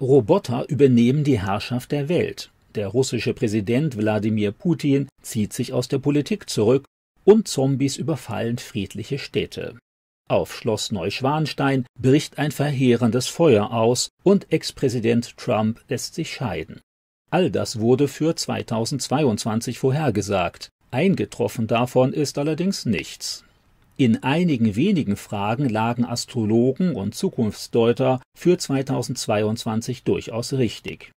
Roboter übernehmen die Herrschaft der Welt. Der russische Präsident Wladimir Putin zieht sich aus der Politik zurück und Zombies überfallen friedliche Städte. Auf Schloss Neuschwanstein bricht ein verheerendes Feuer aus und Ex-Präsident Trump lässt sich scheiden. All das wurde für 2022 vorhergesagt. Eingetroffen davon ist allerdings nichts. In einigen wenigen Fragen lagen Astrologen und Zukunftsdeuter für 2022 durchaus richtig.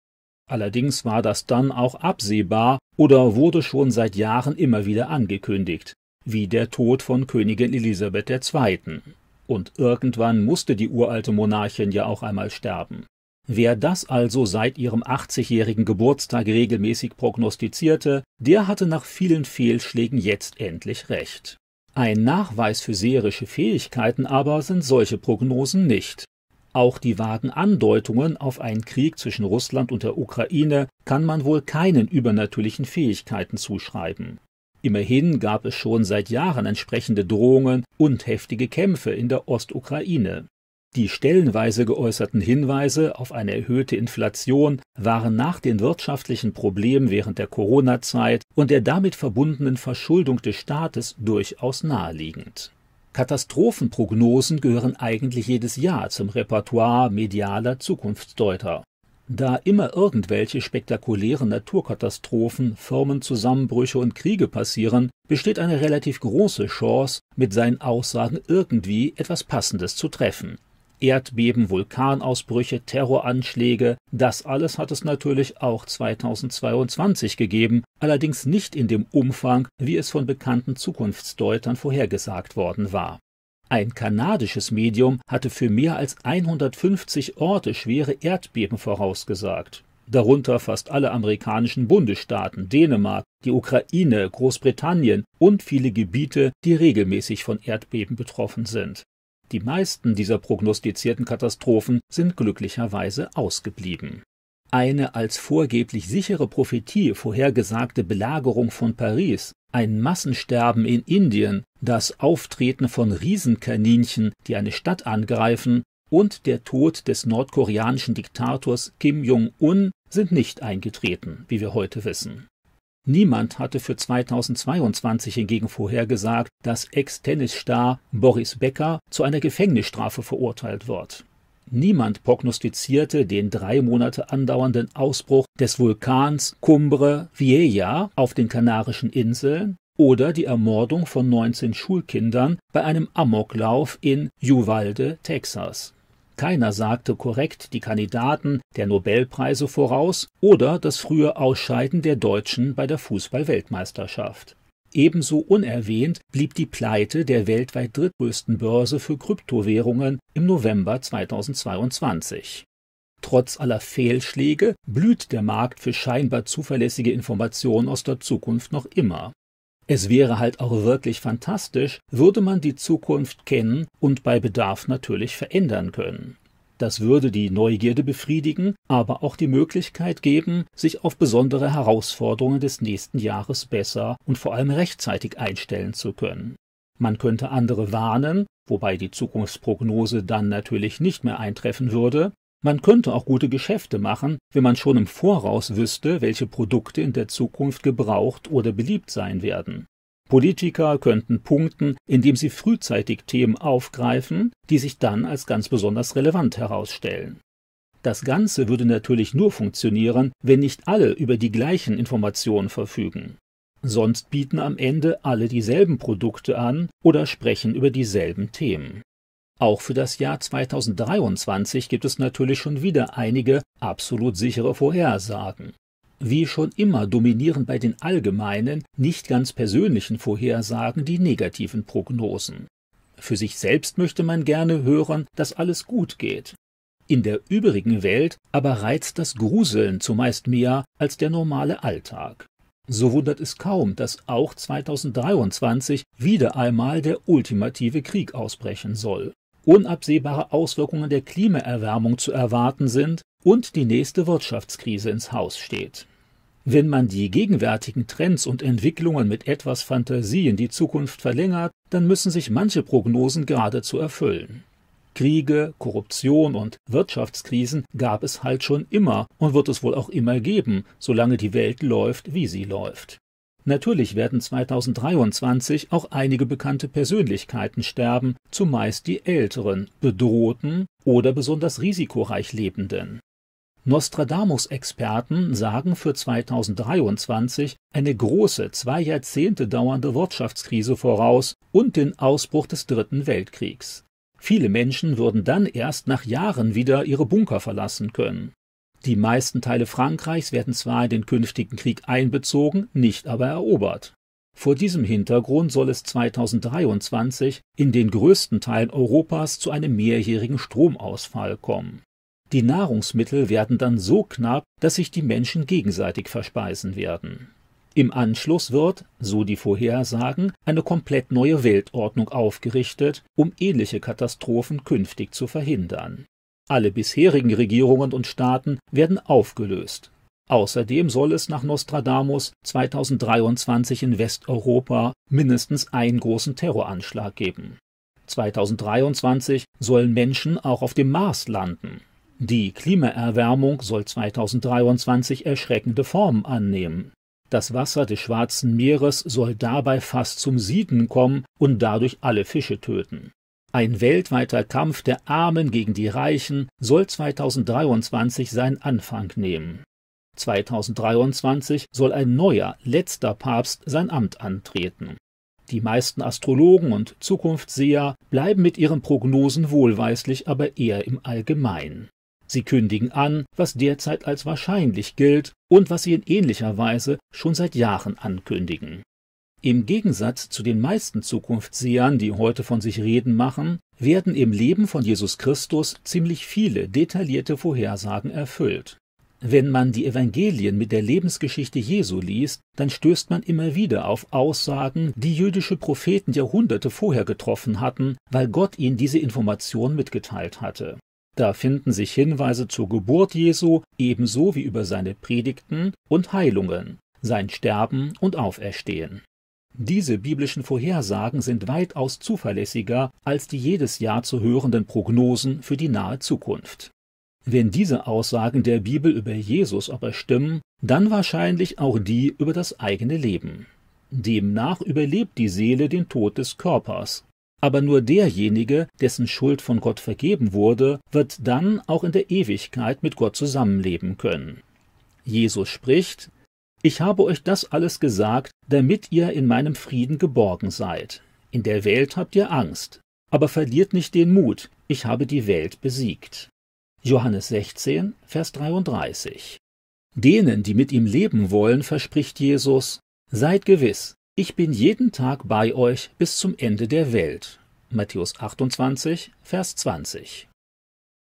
Allerdings war das dann auch absehbar oder wurde schon seit Jahren immer wieder angekündigt, wie der Tod von Königin Elisabeth II. Und irgendwann musste die uralte Monarchin ja auch einmal sterben. Wer das also seit ihrem 80-jährigen Geburtstag regelmäßig prognostizierte, der hatte nach vielen Fehlschlägen jetzt endlich recht. Ein Nachweis für seherische Fähigkeiten aber sind solche Prognosen nicht. Auch die vagen Andeutungen auf einen Krieg zwischen Russland und der Ukraine kann man wohl keinen übernatürlichen Fähigkeiten zuschreiben. Immerhin gab es schon seit Jahren entsprechende Drohungen und heftige Kämpfe in der Ostukraine. Die stellenweise geäußerten Hinweise auf eine erhöhte Inflation waren nach den wirtschaftlichen Problemen während der Corona-Zeit und der damit verbundenen Verschuldung des Staates durchaus naheliegend. Katastrophenprognosen gehören eigentlich jedes Jahr zum Repertoire medialer Zukunftsdeuter. Da immer irgendwelche spektakulären Naturkatastrophen, Firmenzusammenbrüche und Kriege passieren, besteht eine relativ große Chance, mit seinen Aussagen irgendwie etwas Passendes zu treffen. Erdbeben, Vulkanausbrüche, Terroranschläge, das alles hat es natürlich auch 2022 gegeben, allerdings nicht in dem Umfang, wie es von bekannten Zukunftsdeutern vorhergesagt worden war. Ein kanadisches Medium hatte für mehr als 150 Orte schwere Erdbeben vorausgesagt, darunter fast alle amerikanischen Bundesstaaten, Dänemark, die Ukraine, Großbritannien und viele Gebiete, die regelmäßig von Erdbeben betroffen sind. Die meisten dieser prognostizierten Katastrophen sind glücklicherweise ausgeblieben. Eine als vorgeblich sichere Prophetie vorhergesagte Belagerung von Paris, ein Massensterben in Indien, das Auftreten von Riesenkaninchen, die eine Stadt angreifen, und der Tod des nordkoreanischen Diktators Kim Jong-un sind nicht eingetreten, wie wir heute wissen. Niemand hatte für 2022 hingegen vorhergesagt, dass Ex-Tennisstar Boris Becker zu einer Gefängnisstrafe verurteilt wird. Niemand prognostizierte den drei Monate andauernden Ausbruch des Vulkans Cumbre Vieja auf den Kanarischen Inseln oder die Ermordung von 19 Schulkindern bei einem Amoklauf in Uvalde, Texas. Keiner sagte korrekt die Kandidaten der Nobelpreise voraus oder das frühe Ausscheiden der Deutschen bei der Fußball-Weltmeisterschaft. Ebenso unerwähnt blieb die Pleite der weltweit drittgrößten Börse für Kryptowährungen im November 2022. Trotz aller Fehlschläge blüht der Markt für scheinbar zuverlässige Informationen aus der Zukunft noch immer. Es wäre halt auch wirklich fantastisch, würde man die Zukunft kennen und bei Bedarf natürlich verändern können. Das würde die Neugierde befriedigen, aber auch die Möglichkeit geben, sich auf besondere Herausforderungen des nächsten Jahres besser und vor allem rechtzeitig einstellen zu können. Man könnte andere warnen, wobei die Zukunftsprognose dann natürlich nicht mehr eintreffen würde, man könnte auch gute Geschäfte machen, wenn man schon im Voraus wüsste, welche Produkte in der Zukunft gebraucht oder beliebt sein werden. Politiker könnten punkten, indem sie frühzeitig Themen aufgreifen, die sich dann als ganz besonders relevant herausstellen. Das Ganze würde natürlich nur funktionieren, wenn nicht alle über die gleichen Informationen verfügen. Sonst bieten am Ende alle dieselben Produkte an oder sprechen über dieselben Themen. Auch für das Jahr 2023 gibt es natürlich schon wieder einige absolut sichere Vorhersagen. Wie schon immer dominieren bei den allgemeinen, nicht ganz persönlichen Vorhersagen die negativen Prognosen. Für sich selbst möchte man gerne hören, dass alles gut geht. In der übrigen Welt aber reizt das Gruseln zumeist mehr als der normale Alltag. So wundert es kaum, dass auch 2023 wieder einmal der ultimative Krieg ausbrechen soll unabsehbare Auswirkungen der Klimaerwärmung zu erwarten sind und die nächste Wirtschaftskrise ins Haus steht. Wenn man die gegenwärtigen Trends und Entwicklungen mit etwas Fantasie in die Zukunft verlängert, dann müssen sich manche Prognosen geradezu erfüllen. Kriege, Korruption und Wirtschaftskrisen gab es halt schon immer und wird es wohl auch immer geben, solange die Welt läuft, wie sie läuft. Natürlich werden 2023 auch einige bekannte Persönlichkeiten sterben, zumeist die älteren, bedrohten oder besonders risikoreich lebenden. Nostradamus-Experten sagen für 2023 eine große, zwei Jahrzehnte dauernde Wirtschaftskrise voraus und den Ausbruch des Dritten Weltkriegs. Viele Menschen würden dann erst nach Jahren wieder ihre Bunker verlassen können. Die meisten Teile Frankreichs werden zwar in den künftigen Krieg einbezogen, nicht aber erobert. Vor diesem Hintergrund soll es 2023 in den größten Teilen Europas zu einem mehrjährigen Stromausfall kommen. Die Nahrungsmittel werden dann so knapp, dass sich die Menschen gegenseitig verspeisen werden. Im Anschluss wird, so die Vorhersagen, eine komplett neue Weltordnung aufgerichtet, um ähnliche Katastrophen künftig zu verhindern. Alle bisherigen Regierungen und Staaten werden aufgelöst. Außerdem soll es nach Nostradamus 2023 in Westeuropa mindestens einen großen Terroranschlag geben. 2023 sollen Menschen auch auf dem Mars landen. Die Klimaerwärmung soll 2023 erschreckende Formen annehmen. Das Wasser des Schwarzen Meeres soll dabei fast zum Sieden kommen und dadurch alle Fische töten. Ein weltweiter Kampf der Armen gegen die Reichen soll 2023 seinen Anfang nehmen. 2023 soll ein neuer, letzter Papst sein Amt antreten. Die meisten Astrologen und Zukunftsseher bleiben mit ihren Prognosen wohlweislich, aber eher im Allgemeinen. Sie kündigen an, was derzeit als wahrscheinlich gilt und was sie in ähnlicher Weise schon seit Jahren ankündigen. Im Gegensatz zu den meisten Zukunftssehern, die heute von sich reden machen, werden im Leben von Jesus Christus ziemlich viele detaillierte Vorhersagen erfüllt. Wenn man die Evangelien mit der Lebensgeschichte Jesu liest, dann stößt man immer wieder auf Aussagen, die jüdische Propheten Jahrhunderte vorher getroffen hatten, weil Gott ihnen diese Information mitgeteilt hatte. Da finden sich Hinweise zur Geburt Jesu ebenso wie über seine Predigten und Heilungen, sein Sterben und Auferstehen. Diese biblischen Vorhersagen sind weitaus zuverlässiger als die jedes Jahr zu hörenden Prognosen für die nahe Zukunft. Wenn diese Aussagen der Bibel über Jesus aber stimmen, dann wahrscheinlich auch die über das eigene Leben. Demnach überlebt die Seele den Tod des Körpers, aber nur derjenige, dessen Schuld von Gott vergeben wurde, wird dann auch in der Ewigkeit mit Gott zusammenleben können. Jesus spricht, Ich habe euch das alles gesagt, damit ihr in meinem Frieden geborgen seid. In der Welt habt ihr Angst, aber verliert nicht den Mut, ich habe die Welt besiegt. Johannes 16, Vers 33. Denen, die mit ihm leben wollen, verspricht Jesus, Seid gewiss, ich bin jeden Tag bei euch bis zum Ende der Welt. Matthäus 28, Vers 20.